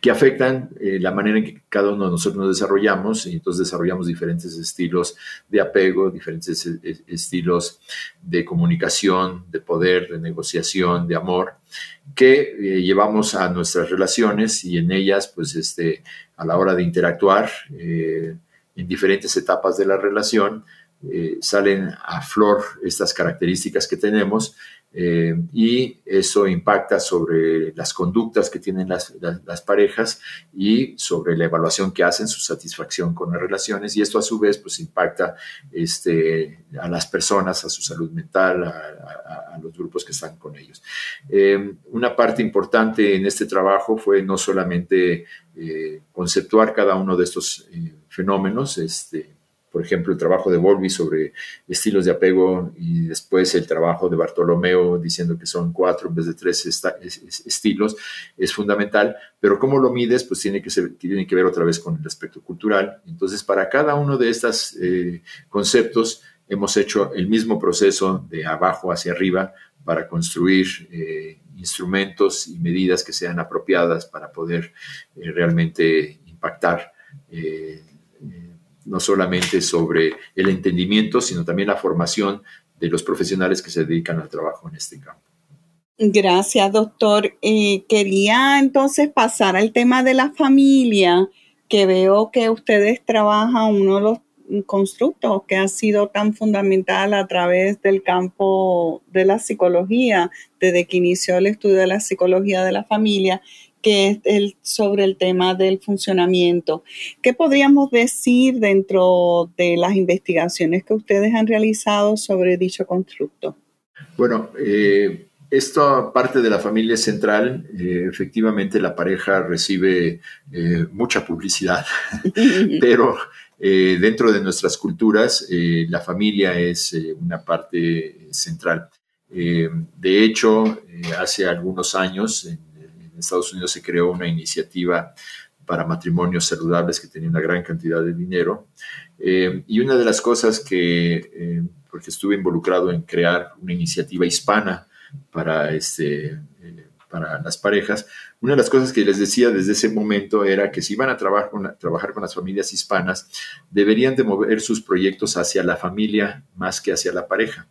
que afectan eh, la manera en que cada uno de nosotros nos desarrollamos y entonces desarrollamos diferentes estilos de apego, diferentes eh, eh, estilos de comunicación, de poder, de negociación, de amor, que llevamos a nuestras relaciones y en ellas, pues, este, a la hora de interactuar en diferentes etapas de la relación, salen a flor estas características que tenemos eh, y eso impacta sobre las conductas que tienen las, parejas y sobre la evaluación que hacen, su satisfacción con las relaciones y esto a su vez pues impacta este, a las personas, a su salud mental, a, los grupos que están con ellos. Eh, una parte importante en este trabajo fue no solamente eh, conceptuar cada uno de estos fenómenos, este, por ejemplo, el trabajo de Volvi sobre estilos de apego y después el trabajo de Bartolomeo diciendo que son cuatro en vez de tres estilos, es fundamental, pero cómo lo mides, pues tiene que, ser, tiene que ver otra vez con el aspecto cultural. Entonces, para cada uno de estos eh, conceptos, hemos hecho el mismo proceso de abajo hacia arriba para construir eh, instrumentos y medidas que sean apropiadas para poder eh, realmente impactar no solamente sobre el entendimiento, sino también la formación de los profesionales que se dedican al trabajo en este campo. Gracias, doctor. Eh, quería entonces pasar al tema de la familia, que veo que ustedes trabajan uno de los constructos que ha sido tan fundamental a través del campo de la psicología, desde que inició el estudio de la psicología de la familia, que es el, sobre el tema del funcionamiento. ¿Qué podríamos decir dentro de las investigaciones que ustedes han realizado sobre dicho constructo? Bueno, eh, esta parte de la familia central, eh, efectivamente la pareja recibe eh, mucha publicidad, pero dentro de nuestras culturas la familia es una parte central. de hecho, hace algunos años, en Estados Unidos se creó una iniciativa para matrimonios saludables que tenía una gran cantidad de dinero. Eh, y una de las cosas que, eh, porque estuve involucrado en crear una iniciativa hispana para, este, eh, para las parejas, una de las cosas que les decía desde ese momento era que si iban a trabajar con, trabajar con las familias hispanas, deberían de mover sus proyectos hacia la familia más que hacia la pareja,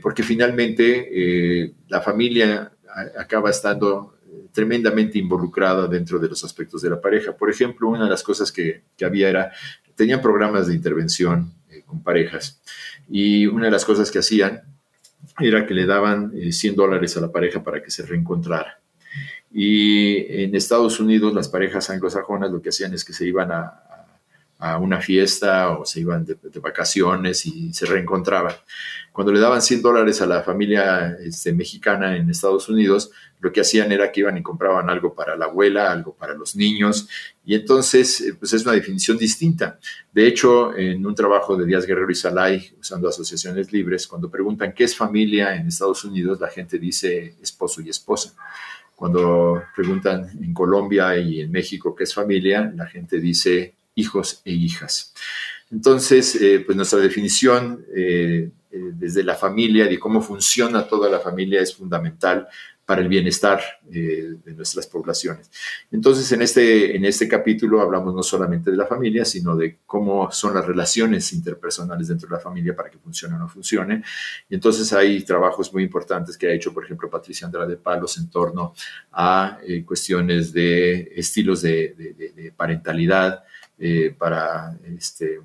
porque finalmente la familia acaba estando tremendamente involucrada dentro de los aspectos de la pareja. Por ejemplo, una de las cosas que, había era, tenían programas de intervención eh, con parejas y una de las cosas que hacían era que le daban 100 eh, dólares a la pareja para que se reencontrara. Y en Estados Unidos las parejas anglosajonas lo que hacían es que se iban a, a una fiesta o se iban de, vacaciones y se reencontraban. Cuando le daban 100 dólares a la familia este, mexicana en Estados Unidos, lo que hacían era que iban y compraban algo para la abuela, algo para los niños, y entonces eh, pues es una definición distinta. De hecho, en un trabajo de Díaz Guerrero y Salay, usando asociaciones libres, cuando preguntan qué es familia en Estados Unidos, la gente dice esposo y esposa. Cuando preguntan en Colombia y en México qué es familia, la gente dice hijos e hijas. Entonces, eh, pues nuestra definición eh, eh, desde la familia, de cómo funciona toda la familia, es fundamental para el bienestar de nuestras poblaciones. Entonces, en este, en este capítulo hablamos no solamente de la familia, sino de cómo son las relaciones interpersonales dentro de la familia para que funcione o no funcione. Y entonces hay trabajos muy importantes que ha hecho, por ejemplo, Patricia Andra de Palos en torno a cuestiones de estilos de, de parentalidad, eh, para, este,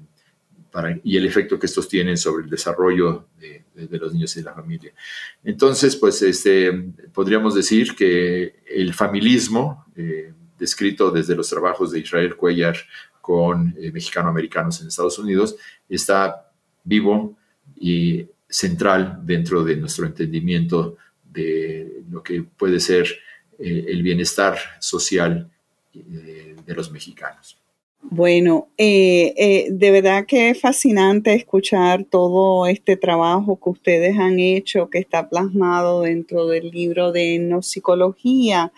para, y el efecto que estos tienen sobre el desarrollo de, los niños y de la familia. Entonces, pues este, podríamos decir que el familismo, eh, descrito desde los trabajos de Israel Cuellar con eh, mexicano-americanos en Estados Unidos, está vivo y central dentro de nuestro entendimiento de lo que puede ser el bienestar social de los mexicanos. Bueno, eh, eh, de verdad que es fascinante escuchar todo este trabajo que ustedes han hecho, que está plasmado dentro del libro de Psicología.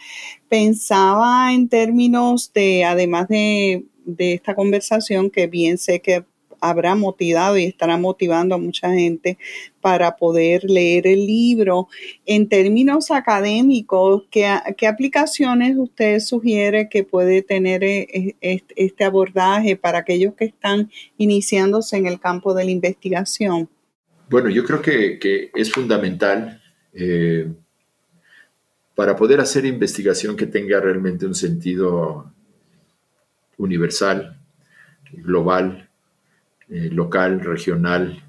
Pensaba en términos de, además de, de esta conversación, que bien sé que habrá motivado y estará motivando a mucha gente para poder leer el libro. En términos académicos, ¿qué, aplicaciones usted sugiere que puede tener eh, este abordaje para aquellos que están iniciándose en el campo de la investigación? Bueno, yo creo que, es fundamental eh, para poder hacer investigación que tenga realmente un sentido universal, global, eh, local, regional.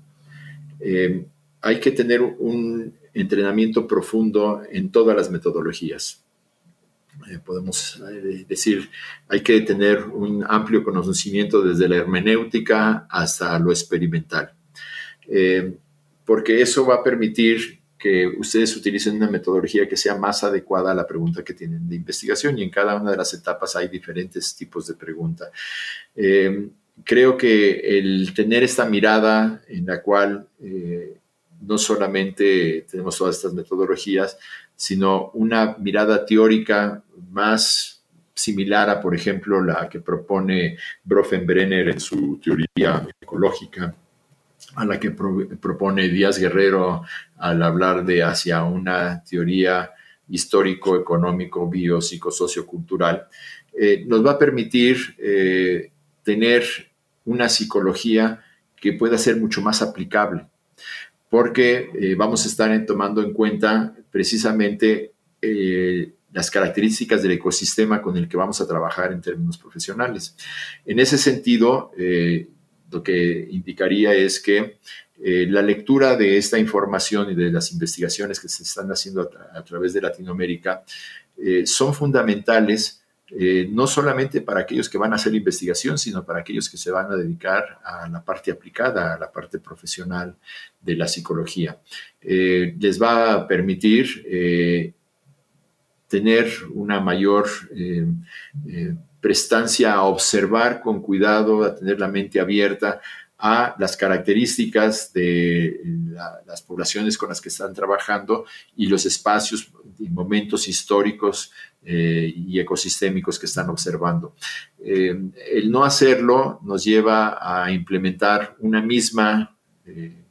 Eh, hay que tener un entrenamiento profundo en todas las metodologías. Eh, podemos decir, hay que tener un amplio conocimiento desde la hermenéutica hasta lo experimental, porque eso va a permitir que ustedes utilicen una metodología que sea más adecuada a la pregunta que tienen de investigación y en cada una de las etapas hay diferentes tipos de pregunta. Creo que el tener esta mirada en la cual no solamente tenemos todas estas metodologías, sino una mirada teórica más similar a, por ejemplo, la que propone Brofenbrenner en su teoría ecológica, a la que propone Díaz Guerrero al hablar de hacia una teoría histórico, económico, bio, sociocultural, eh, nos va a permitir eh, tener una psicología que pueda ser mucho más aplicable porque eh, vamos a estar tomando en cuenta precisamente eh, las características del ecosistema con el que vamos a trabajar en términos profesionales. En ese sentido, eh, lo que indicaría es que la lectura de esta información y de las investigaciones que se están haciendo a través de Latinoamérica son fundamentales eh, no solamente para aquellos que van a hacer investigación, sino para aquellos que se van a dedicar a la parte aplicada, a la parte profesional de la psicología. Eh, les va a permitir eh, tener una mayor prestancia a observar con cuidado, a tener la mente abierta a las características de las poblaciones con las que están trabajando y los espacios y momentos históricos eh, y ecosistémicos que están observando. Eh, el no hacerlo nos lleva a implementar una misma, eh,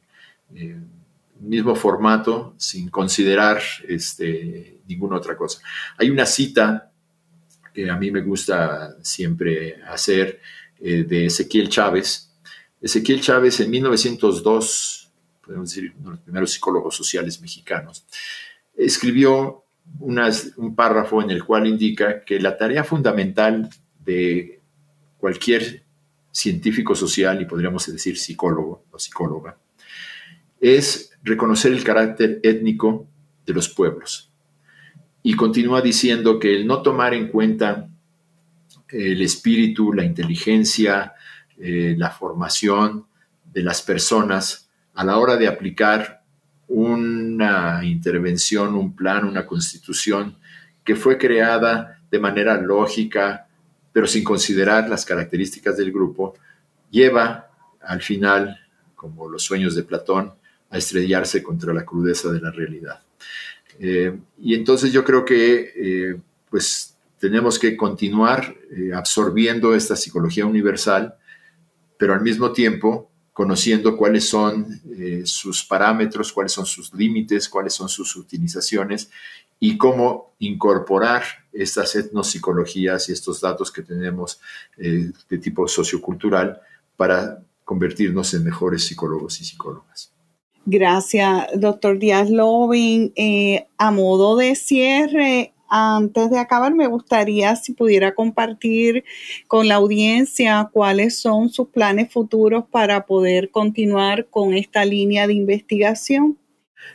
mismo formato sin considerar este, ninguna otra cosa. Hay una cita que a mí me gusta siempre hacer de Ezequiel Chávez, Ezequiel Chávez en 1902, podemos decir, uno de los primeros psicólogos sociales mexicanos, escribió un párrafo en el cual indica que la tarea fundamental de cualquier científico social, y podríamos decir psicólogo o psicóloga, es reconocer el carácter étnico de los pueblos. Y continúa diciendo que el no tomar en cuenta el espíritu, la inteligencia, eh, la formación de las personas a la hora de aplicar una intervención, un plan, una constitución que fue creada de manera lógica, pero sin considerar las características del grupo, lleva al final, como los sueños de Platón, a estrellarse contra la crudeza de la realidad. Eh, y entonces yo creo que eh, pues tenemos que continuar absorbiendo esta psicología universal pero al mismo tiempo conociendo cuáles son eh, sus parámetros, cuáles son sus límites, cuáles son sus utilizaciones y cómo incorporar estas etnopsicologías y estos datos que tenemos eh, de tipo sociocultural para convertirnos en mejores psicólogos y psicólogas. Gracias, doctor Díaz Lobin. Eh, a modo de cierre, antes de acabar, me gustaría si pudiera compartir con la audiencia cuáles son sus planes futuros para poder continuar con esta línea de investigación.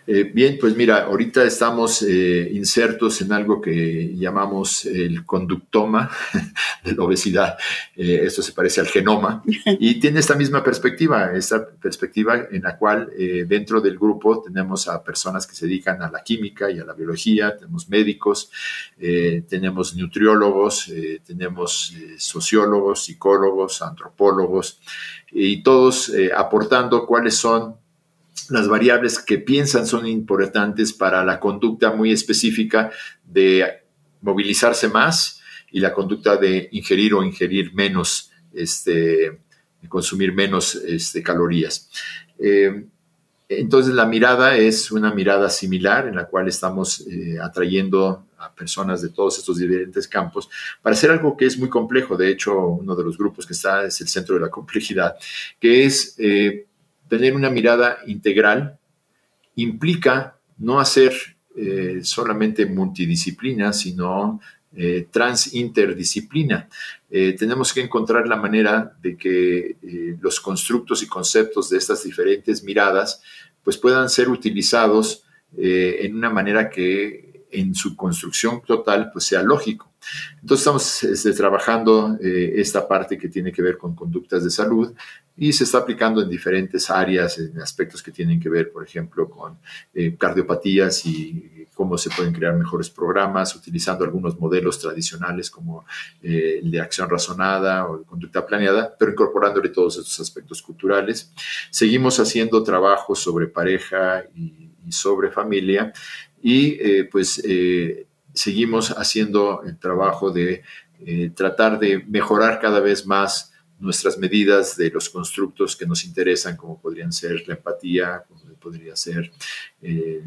Eh, bien, pues mira, ahorita estamos eh, insertos en algo que llamamos el conductoma de la obesidad. Eh, esto se parece al genoma y tiene esta misma perspectiva, esta perspectiva en la cual dentro del grupo tenemos a personas que se dedican a la química y a la biología, tenemos médicos, tenemos nutriólogos, tenemos sociólogos, psicólogos, antropólogos y todos aportando cuáles son las variables que piensan son importantes para la conducta muy específica de movilizarse más y la conducta de ingerir o ingerir menos, este, consumir menos este, calorías. Eh, entonces la mirada es una mirada similar en la cual estamos eh, atrayendo a personas de todos estos diferentes campos para hacer algo que es muy complejo. De hecho, uno de los grupos que está es el centro de la complejidad, que es eh, tener una mirada integral implica no hacer eh, solamente multidisciplina, sino eh, transinterdisciplina. Eh, tenemos que encontrar la manera de que los constructos y conceptos de estas diferentes miradas pues puedan ser utilizados en una manera que en su construcción total pues sea lógico. Entonces estamos este, trabajando eh, esta parte que tiene que ver con conductas de salud y se está aplicando en diferentes áreas, en aspectos que tienen que ver, por ejemplo, con eh, cardiopatías y cómo se pueden crear mejores programas, utilizando algunos modelos tradicionales como eh, el de acción razonada o de conducta planeada, pero incorporándole todos estos aspectos culturales. Seguimos haciendo trabajos sobre pareja y, y sobre familia y pues seguimos haciendo el trabajo de eh, tratar de mejorar cada vez más nuestras medidas de los constructos que nos interesan, como podrían ser la empatía, como podría ser eh,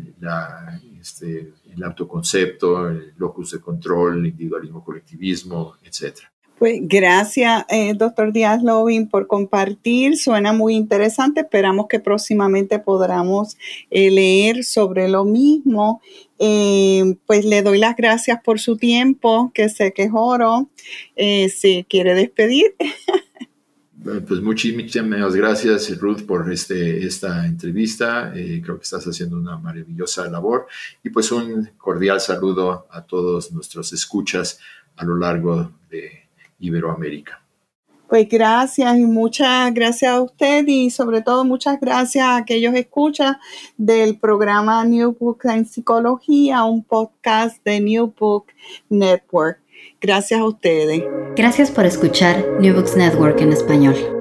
este, el autoconcepto, el locus de control, el individualismo, colectivismo, etcétera. Pues gracias, eh, doctor Díaz Lovin, por compartir. Suena muy interesante. Esperamos que próximamente podamos eh, leer sobre lo mismo. Eh, pues le doy las gracias por su tiempo, que sé que es oro. si quiere despedir. Pues muchísimas gracias, Ruth, por este, esta entrevista. creo que estás haciendo una maravillosa labor. Y pues un cordial saludo a todos nuestros escuchas a lo largo de Iberoamérica. Pues gracias y muchas gracias a usted y sobre todo muchas gracias a aquellos escuchas del programa New Book en Psicología, un podcast de New Book Network. Gracias a ustedes. Gracias por escuchar New Books Network en español.